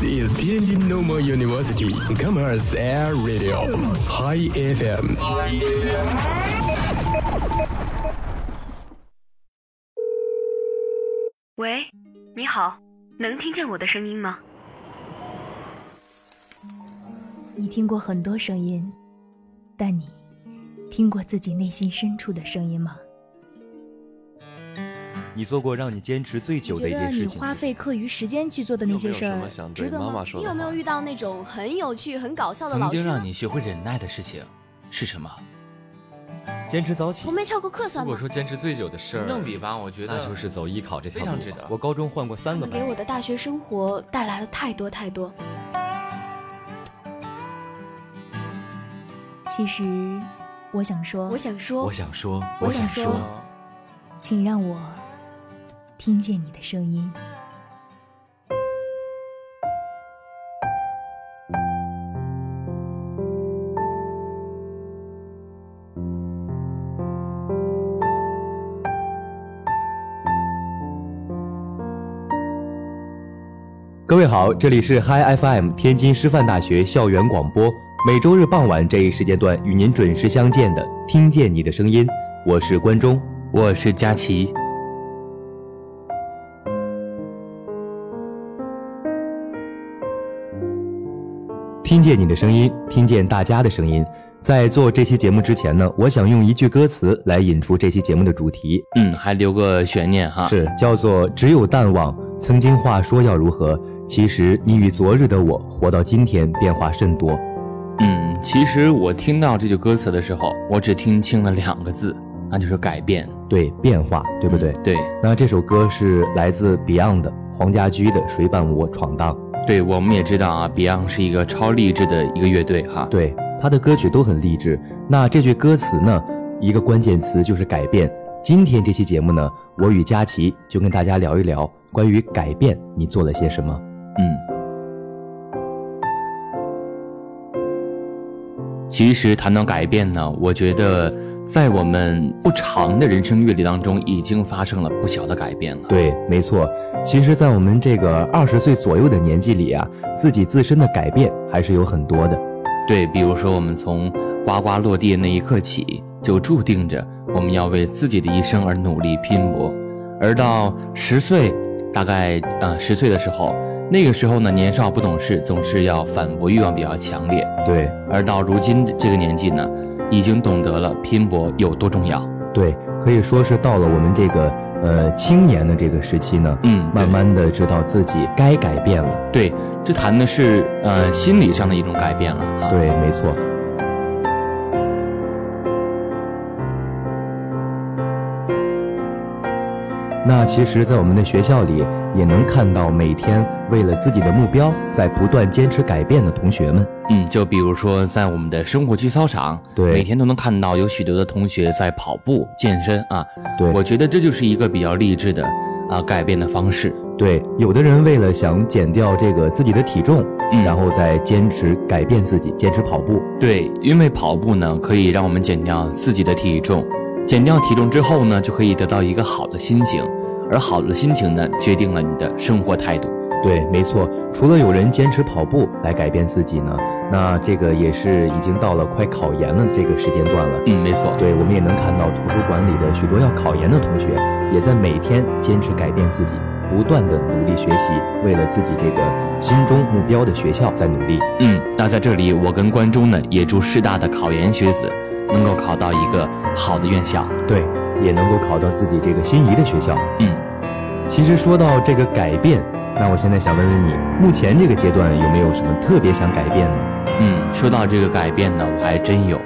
This is Tianjin Normal University Commerce Air Radio High FM。喂，你好，能听见我的声音吗？你听过很多声音，但你听过自己内心深处的声音吗？你做过让你坚持最久的一件事情？你花费课余时间去做的那些事儿，值得吗？你有没有遇到那种很有趣、很搞笑的老师？曾经让你学会忍耐的事情是什么？坚持早起。从没翘过课算吗？如果说坚持最久的事儿，正比吧，我觉得那就是走艺考这条路。非常值得。我高中换过三个班。给我的大学生活带来了太多太多。其实，我想说，我想说，我想说，我想说，请让我听见你的声音。各位好，这里是 Hi FM 天津师范大学校园广播。每周日傍晚这一时间段与您准时相见的，听见你的声音，我是关中，我是佳琪。听见你的声音，听见大家的声音。在做这期节目之前呢，我想用一句歌词来引出这期节目的主题。嗯，还留个悬念哈，是叫做“只有淡忘曾经话说要如何，其实你与昨日的我活到今天变化甚多。”嗯，其实我听到这句歌词的时候，我只听清了两个字，那就是改变，对，变化，对不对？对。那这首歌是来自 Beyond 黄家驹的《谁伴我闯荡》。对，我们也知道啊，Beyond 是一个超励志的一个乐队哈。对，他的歌曲都很励志。那这句歌词呢，一个关键词就是改变。今天这期节目呢，我与佳琪就跟大家聊一聊关于改变，你做了些什么？嗯。其实谈到改变呢，我觉得在我们不长的人生阅历当中，已经发生了不小的改变了。对，没错。其实，在我们这个二十岁左右的年纪里啊，自己自身的改变还是有很多的。对，比如说我们从呱呱落地的那一刻起，就注定着我们要为自己的一生而努力拼搏，而到十岁，大概呃十岁的时候。那个时候呢，年少不懂事，总是要反驳欲望比较强烈。对，而到如今这个年纪呢，已经懂得了拼搏有多重要。对，可以说是到了我们这个呃青年的这个时期呢，嗯，慢慢的知道自己该改变了。对，这谈的是呃心理上的一种改变了。对，没错。那其实，在我们的学校里，也能看到每天为了自己的目标在不断坚持改变的同学们。嗯，就比如说在我们的生活区操场，对，每天都能看到有许多的同学在跑步健身啊。对，我觉得这就是一个比较励志的啊改变的方式。对，有的人为了想减掉这个自己的体重，嗯，然后再坚持改变自己，坚持跑步。对，因为跑步呢，可以让我们减掉自己的体重。减掉体重之后呢，就可以得到一个好的心情，而好的心情呢，决定了你的生活态度。对，没错。除了有人坚持跑步来改变自己呢，那这个也是已经到了快考研了这个时间段了。嗯，没错。对，我们也能看到图书馆里的许多要考研的同学，也在每天坚持改变自己，不断的努力学习，为了自己这个心中目标的学校在努力。嗯，那在这里，我跟观众呢，也祝师大的考研学子。能够考到一个好的院校，对，也能够考到自己这个心仪的学校。嗯，其实说到这个改变，那我现在想问问你，目前这个阶段有没有什么特别想改变呢？嗯，说到这个改变呢，我还真有，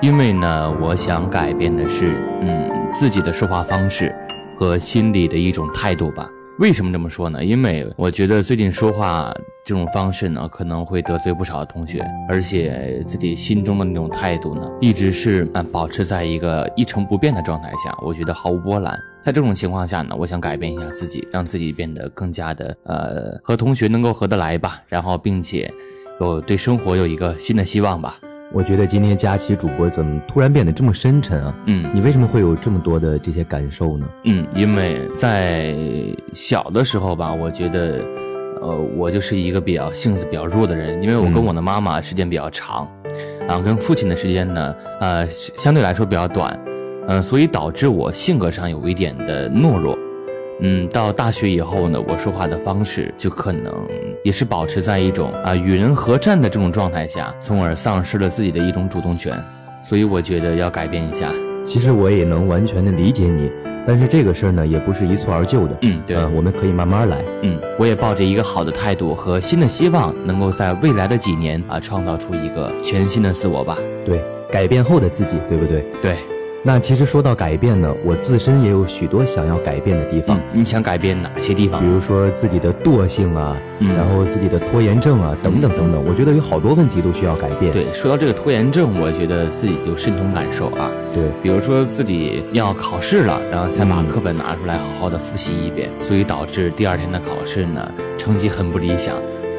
因为呢，我想改变的是，嗯，自己的说话方式和心里的一种态度吧。为什么这么说呢？因为我觉得最近说话这种方式呢，可能会得罪不少的同学，而且自己心中的那种态度呢，一直是啊保持在一个一成不变的状态下，我觉得毫无波澜。在这种情况下呢，我想改变一下自己，让自己变得更加的呃和同学能够合得来吧，然后并且有对生活有一个新的希望吧。我觉得今天佳琪主播怎么突然变得这么深沉啊？嗯，你为什么会有这么多的这些感受呢？嗯，因为在小的时候吧，我觉得，呃，我就是一个比较性子比较弱的人，因为我跟我的妈妈时间比较长，然后跟父亲的时间呢，呃，相对来说比较短，嗯、所以导致我性格上有一点的懦弱。嗯，到大学以后呢，我说话的方式就可能也是保持在一种啊、与人合战的这种状态下，从而丧失了自己的一种主动权。所以我觉得要改变一下。其实我也能完全的理解你，但是这个事儿呢，也不是一蹴而就的。嗯，对，呃我们可以慢慢来。嗯，我也抱着一个好的态度和新的希望，能够在未来的几年啊，创造出一个全新的自我吧。对，改变后的自己，对不对？对，那其实说到改变呢，我自身也有许多想要改变的地方嗯，，你想改变哪些地方比？如说自己的惰性啊，嗯然后自己的拖延症啊，等等等等，我觉得有好多问题都需要改变。对，说到这个拖延症，我觉得自己就深同感受啊。对比如说自己要考试了，然后才把嗯课本拿出来好好的复习一遍，所以导致第二天的考试呢，成绩很不理想。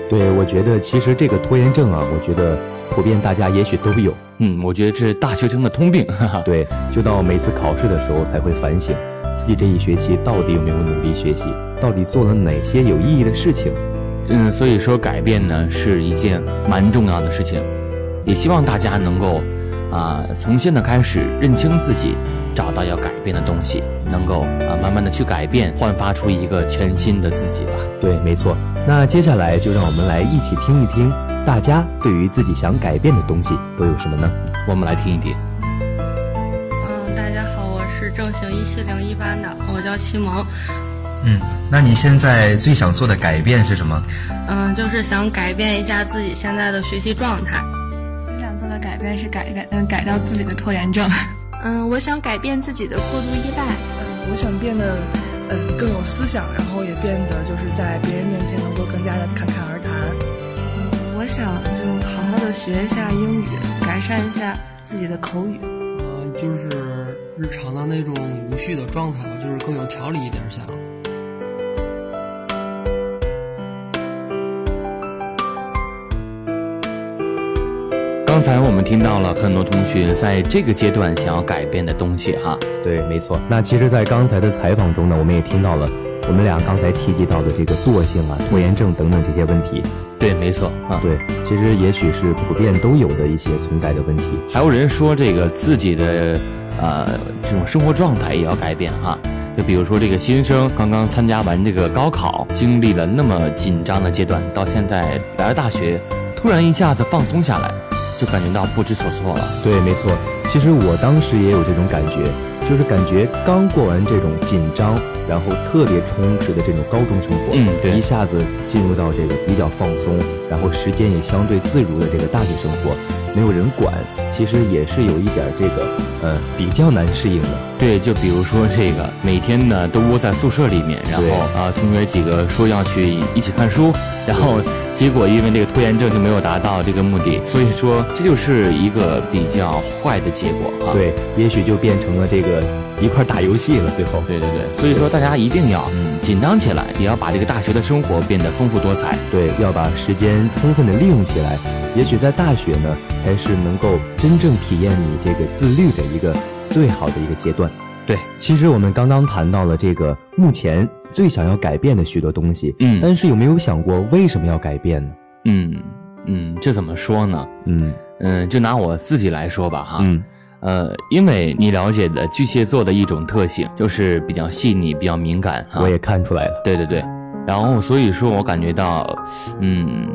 对，我觉得其实这个拖延症啊，我觉得普遍大家也许都有。嗯，我觉得这是大学生的通病。哈哈。对，就到每次考试的时候才会反省自己这一学期到底有没有努力学习，到底做了哪些有意义的事情。嗯，所以说改变呢是一件蛮重要的事情，也希望大家能够啊、从现在开始认清自己，找到要改变的东西，能够啊、慢慢的去改变，焕发出一个全新的自己吧。对，没错。那接下来就让我们来一起听一听，大家对于自己想改变的东西都有什么呢？我们来听一听。嗯，大家好，我是正行一七零一班的，我叫齐萌。嗯，那你现在最想做的改变是什么？嗯，就是想改变一下自己现在的学习状态。最想做的改变是改变，嗯，改掉自己的拖延症。嗯，我想改变自己的过度依赖。嗯，我想变得，嗯，更有思想，然后也变得就是在别人面前能够更加的侃侃而我想就好好的学一下英语，改善一下自己的口语。嗯、就是日常的那种无序的状态吧，就是更有条理一点想。刚才我们听到了很多同学在这个阶段想要改变的东西哈。对，没错。那其实，在刚才的采访中呢，我们也听到了我们俩刚才提及到的这个惰性啊、拖延症等等这些问题。对，没错啊。对，其实也许是普遍都有的一些存在的问题。还有人说这个自己的呃这种生活状态也要改变哈。就比如说这个新生刚刚参加完这个高考，经历了那么紧张的阶段，到现在来了大学，突然一下子放松下来，就感觉到不知所措了。对，没错。其实我当时也有这种感觉，就是感觉刚过完这种紧张，然后特别充实的这种高中生活，嗯对一下子进入到这个比较放松，然后时间也相对自如的这个大学生活，没有人管，其实也是有一点这个，呃，比较难适应的。对，就比如说这个，每天呢都窝在宿舍里面，然后啊、同学几个说要去一起看书，然后结果因为这个拖延症就没有达到这个目的，所以说这就是一个比较坏的结果啊。对，也许就变成了这个一块儿打游戏了，最后。对对对，所以说大家一定要嗯紧张起来，也要把这个大学的生活变得丰富多彩。对，要把时间充分的利用起来。也许在大学呢，才是能够真正体验你这个自律的一个最好的一个阶段。对，其实我们刚刚谈到了这个目前最想要改变的许多东西，嗯但是有没有想过为什么要改变呢？嗯嗯，这怎么说呢？嗯嗯，就拿我自己来说吧哈。嗯呃，因为你了解的巨蟹座的一种特性，就是比较细腻、比较敏感哈。我也看出来了。对对对，然后所以说我感觉到，嗯，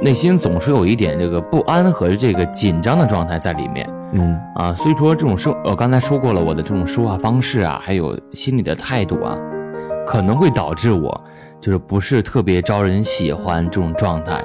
内心总是有一点这个不安和这个紧张的状态在里面嗯啊。所以说这种说，我刚才说过了，我的这种说话方式啊，还有心理的态度啊，可能会导致我就是不是特别招人喜欢这种状态。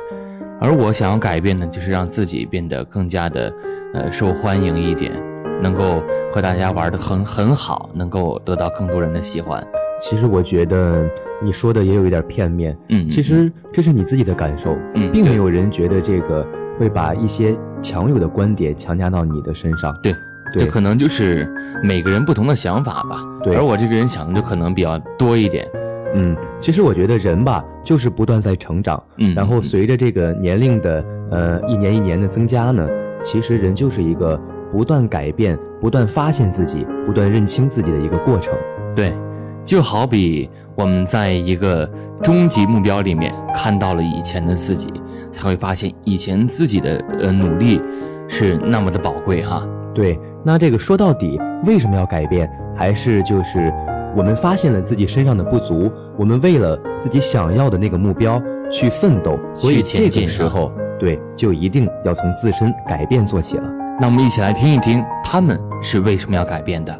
而我想要改变的，就是让自己变得更加的呃受欢迎一点，能够和大家玩的很很好，能够得到更多人的喜欢。其实我觉得你说的也有一点片面。嗯，其实这是你自己的感受，嗯并没有人觉得这个会把一些强有的观点强加到你的身上。对，对这可能就是每个人不同的想法吧。对而我这个人想的就可能比较多一点。嗯，其实我觉得人吧，就是不断在成长，嗯，然后随着这个年龄的呃一年一年的增加呢，其实人就是一个不断改变、不断发现自己、不断认清自己的一个过程。对，就好比我们在一个终极目标里面看到了以前的自己，才会发现以前自己的呃努力是那么的宝贵哈。对，那这个说到底为什么要改变？还是就是我们发现了自己身上的不足，我们为了自己想要的那个目标去奋斗，所以这个时候对就一定要从自身改变做起了。那我们一起来听一听他们是为什么要改变的。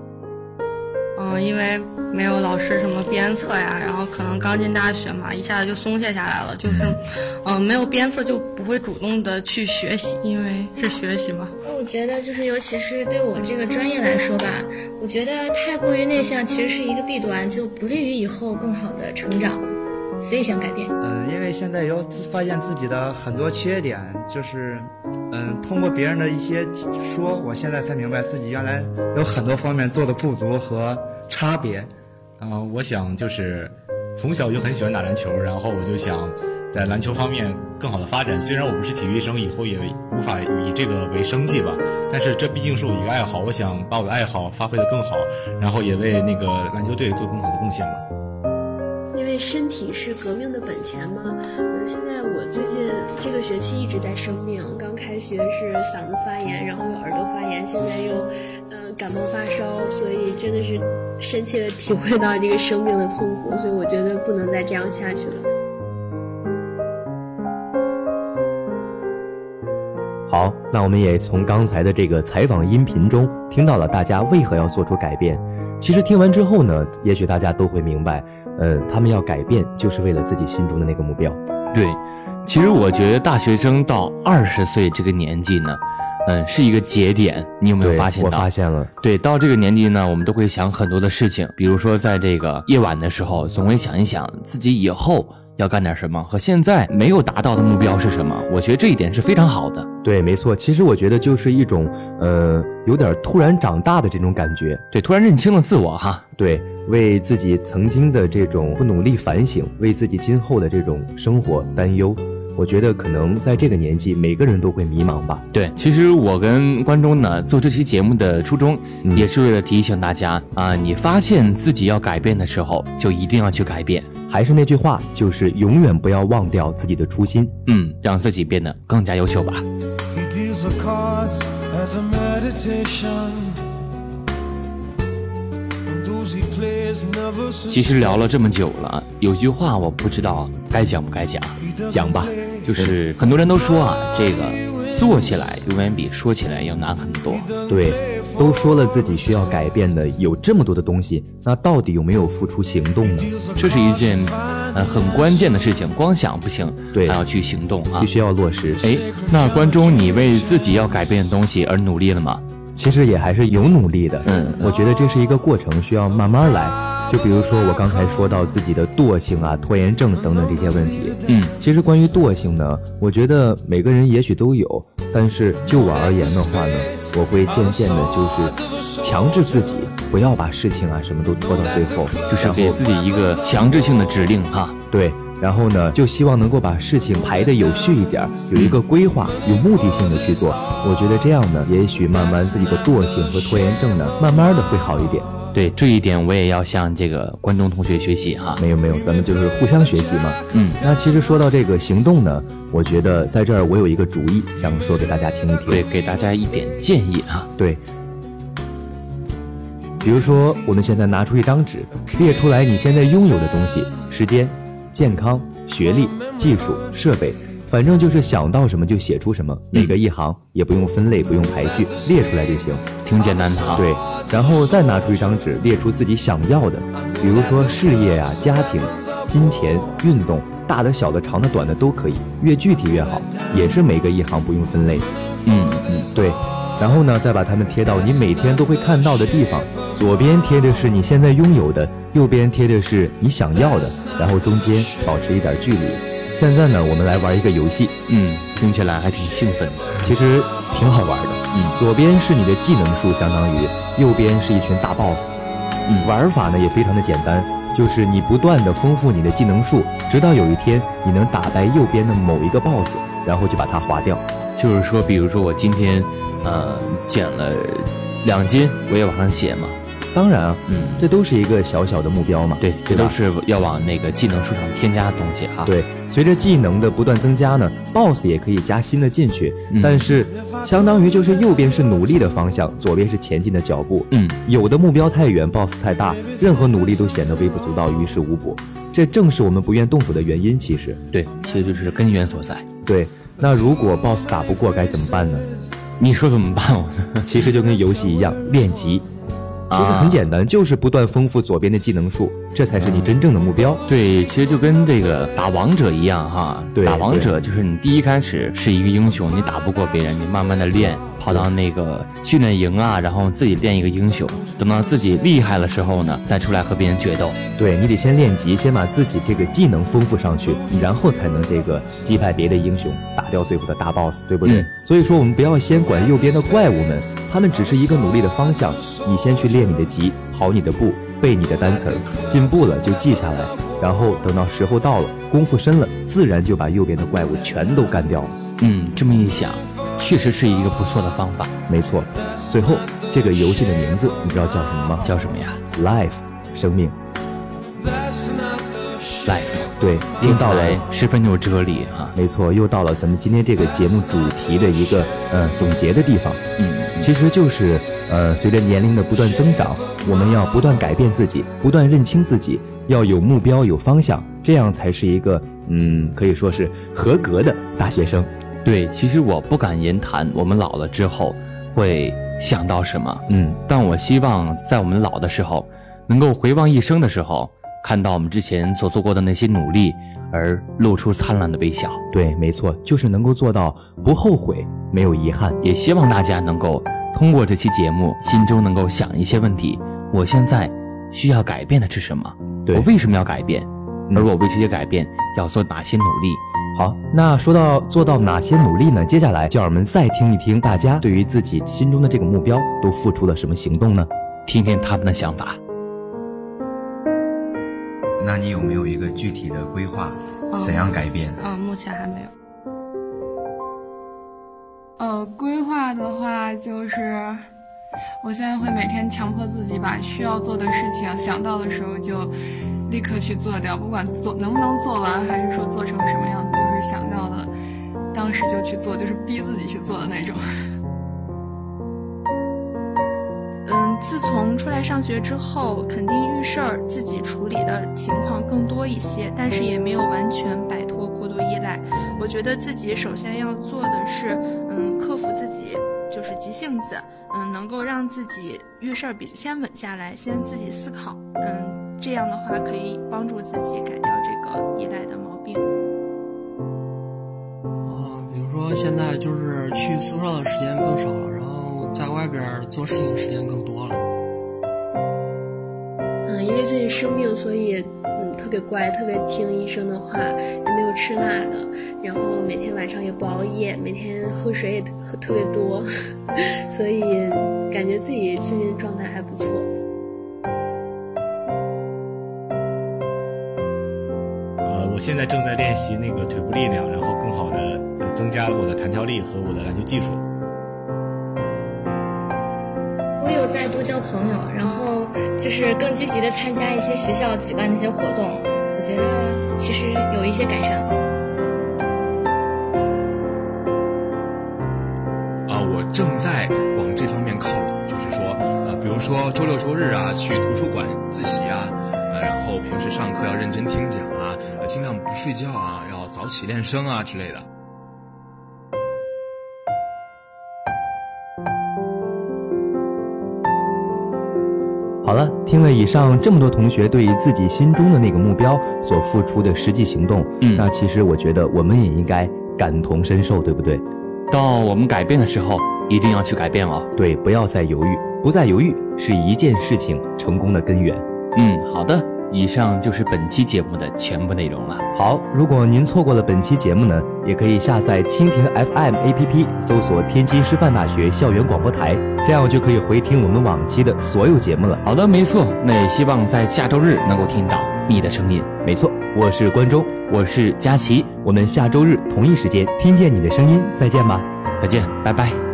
嗯，因为。没有老师什么鞭策呀，然后可能刚进大学嘛，一下子就松懈下来了。就是，嗯，没有鞭策就不会主动的去学习，因为是学习嘛。我觉得就是，尤其是对我这个专业来说吧，我觉得太过于内向其实是一个弊端，就不利于以后更好的成长。所以想改变。嗯，因为现在有发现自己的很多缺点，就是，嗯，通过别人的一些说，我现在才明白自己原来有很多方面做的不足和差别。嗯，我想就是从小就很喜欢打篮球，然后我就想在篮球方面更好的发展。虽然我不是体育生，以后也无法以这个为生计吧，但是这毕竟是我一个爱好。我想把我的爱好发挥的更好，然后也为那个篮球队做更好的贡献吧。因为身体是革命的本钱嘛。那现在我最近这个学期一直在生病，刚开学是嗓子发炎，然后又耳朵发炎，现在又嗯感冒发烧，所以真的是。深切的体会到这个生病的痛苦，所以我觉得不能再这样下去了。好，那我们也从刚才的这个采访音频中听到了大家为何要做出改变。其实听完之后呢，也许大家都会明白，呃，他们要改变就是为了自己心中的那个目标。对，其实我觉得大学生到二十岁这个年纪呢。嗯，是一个节点，你有没有发现到？我发现了。对，到这个年纪呢，我们都会想很多的事情，比如说在这个夜晚的时候，总会想一想自己以后要干点什么，和现在没有达到的目标是什么。我觉得这一点是非常好的。对，没错。其实我觉得就是一种，呃，有点突然长大的这种感觉。对，突然认清了自我哈。对，为自己曾经的这种不努力反省，为自己今后的这种生活担忧。我觉得可能在这个年纪，每个人都会迷茫吧。对，其实我跟观众呢做这期节目的初衷，也是为了提醒大家啊，你发现自己要改变的时候，就一定要去改变。还是那句话，就是永远不要忘掉自己的初心。嗯，让自己变得更加优秀吧。其实聊了这么久了，有句话我不知道该讲不该讲，讲吧。就是很多人都说啊，这个做起来永远比说起来要难很多。对，都说了自己需要改变的有这么多的东西，那到底有没有付出行动呢？这是一件呃很关键的事情，光想不行，对，还要去行动啊，必须要落实。哎，那关中，你为自己要改变的东西而努力了吗？其实也还是有努力的。嗯，我觉得这是一个过程，需要慢慢来。就比如说我刚才说到自己的惰性啊、拖延症等等这些问题，嗯，其实关于惰性呢，我觉得每个人也许都有，但是就我而言的话呢，我会渐渐的，就是强制自己不要把事情啊什么都拖到最后，就是给自己一个强制性的指令哈，对，然后呢，就希望能够把事情排得有序一点，有一个规划，有目的性的去做，我觉得这样呢，也许慢慢自己的惰性和拖延症呢，慢慢的会好一点。对这一点，我也要向这个观众同学学习哈。没有没有，咱们就是互相学习嘛。嗯，那其实说到这个行动呢，我觉得在这儿我有一个主意，想说给大家听一听。对，给大家一点建议啊。对，比如说我们现在拿出一张纸，列出来你现在拥有的东西：时间、健康、学历、技术、设备，反正就是想到什么就写出什么，每个一行也不用分类，不用排序，列出来就行，挺简单的哈。对。然后再拿出一张纸，列出自己想要的，比如说事业啊、家庭、金钱、运动，大的、小的、长的、短的都可以，越具体越好。也是每个一行不用分类。嗯嗯，对。然后呢，再把它们贴到你每天都会看到的地方。左边贴的是你现在拥有的，右边贴的是你想要的，然后中间保持一点距离。现在呢，我们来玩一个游戏。嗯，听起来还挺兴奋的，其实挺好玩的。嗯，左边是你的技能树，相当于。右边是一群大 boss，嗯，玩法呢也非常的简单，就是你不断的丰富你的技能树，直到有一天你能打败右边的某一个 boss，然后就把它划掉。就是说，比如说我今天，呃，减了两斤，我也往上写嘛。当然啊，嗯，这都是一个小小的目标嘛。对，这都是要往那个技能树上添加的东西哈。对，随着技能的不断增加呢，BOSS 也可以加新的进去，嗯但是相当于就是右边是努力的方向，左边是前进的脚步。嗯，有的目标太远，BOSS 太大，任何努力都显得微不足道，于事无补。这正是我们不愿动手的原因。其实，对，其实就是根源所在。对，那如果 BOSS 打不过该怎么办呢？你说怎么办？其实就跟游戏一样，练级。其实很简单，就是不断丰富左边的技能树，这才是你真正的目标。对，其实就跟这个打王者一样哈。对打王者就是你第一开始是一个英雄，你打不过别人，你慢慢的练，跑到那个训练营啊，然后自己练一个英雄，等到自己厉害的时候呢，再出来和别人决斗。对你得先练级，先把自己这个技能丰富上去，然后才能这个击败别的英雄，打掉最后的大 boss，对不对？嗯所以说我们不要先管右边的怪物们，他们只是一个努力的方向，你先去练你的级，跑你的步，背你的单词儿，进步了就记下来，然后等到时候到了，功夫深了，自然就把右边的怪物全都干掉了。嗯，这么一想，确实是一个不错的方法。没错，最后这个游戏的名字你知道叫什么吗？叫什么呀？Life，生命。Life，对，听到了来十分有哲理啊。没错，又到了咱们今天这个节目主题的一个呃总结的地方。嗯，其实就是呃随着年龄的不断增长，我们要不断改变自己，不断认清自己，要有目标、有方向，这样才是一个嗯可以说是合格的大学生。对，其实我不敢言谈我们老了之后会想到什么，嗯，但我希望在我们老的时候，能够回望一生的时候，看到我们之前所做过的那些努力，而露出灿烂的微笑。对，没错，就是能够做到不后悔，没有遗憾。也希望大家能够通过这期节目，心中能够想一些问题：我现在需要改变的是什么？对我为什么要改变？而我为这些改变要做哪些努力？好，那说到做到哪些努力呢？接下来就让我们再听一听大家对于自己心中的这个目标都付出了什么行动呢？听听他们的想法。那你有没有一个具体的规划？嗯怎样改变？嗯，目前还没有。呃，规划的话就是，我现在会每天强迫自己把需要做的事情想到的时候就立刻去做掉，不管做能不能做完，还是说做成什么样子，就是想到的，当时就去做，就是逼自己去做的那种。自从出来上学之后，肯定遇事儿自己处理的情况更多一些，但是也没有完全摆脱过度依赖。我觉得自己首先要做的是，嗯，克服自己就是急性子，嗯，能够让自己遇事儿比先稳下来，先自己思考，嗯，这样的话可以帮助自己改掉这个依赖的毛病。啊，比如说现在就是去宿舍的时间更少了，在外边做事情时间更多了。嗯，因为最近生病，所以嗯特别乖，特别听医生的话，也没有吃辣的，然后每天晚上也不熬夜，每天喝水也喝特别多，所以感觉自己最近状态还不错。呃，我现在正在练习那个腿部力量，然后更好的增加我的弹跳力和我的篮球技术。我有在多交朋友，然后就是更积极的参加一些学校举办的一些活动，我觉得其实有一些改善。啊，我正在往这方面靠拢，就是说，呃，比如说周六周日啊，去图书馆自习啊，呃，然后平时上课要认真听讲啊，尽量不睡觉啊，要早起练声啊之类的。好了，听了以上这么多同学对于自己心中的那个目标所付出的实际行动，嗯那其实我觉得我们也应该感同身受，对不对？到我们改变的时候，一定要去改变哦。对，不要再犹豫，不再犹豫是一件事情成功的根源。嗯，好的，以上就是本期节目的全部内容了。好，如果您错过了本期节目呢，也可以下载蜻蜓 FM APP，搜索天津师范大学校园广播台，这样就可以回听我们往期的所有节目了。好的，没错，那也希望在下周日能够听到你的声音。没错，我是关中，我是佳琪，我们下周日同一时间听见你的声音，再见吧，再见，拜拜。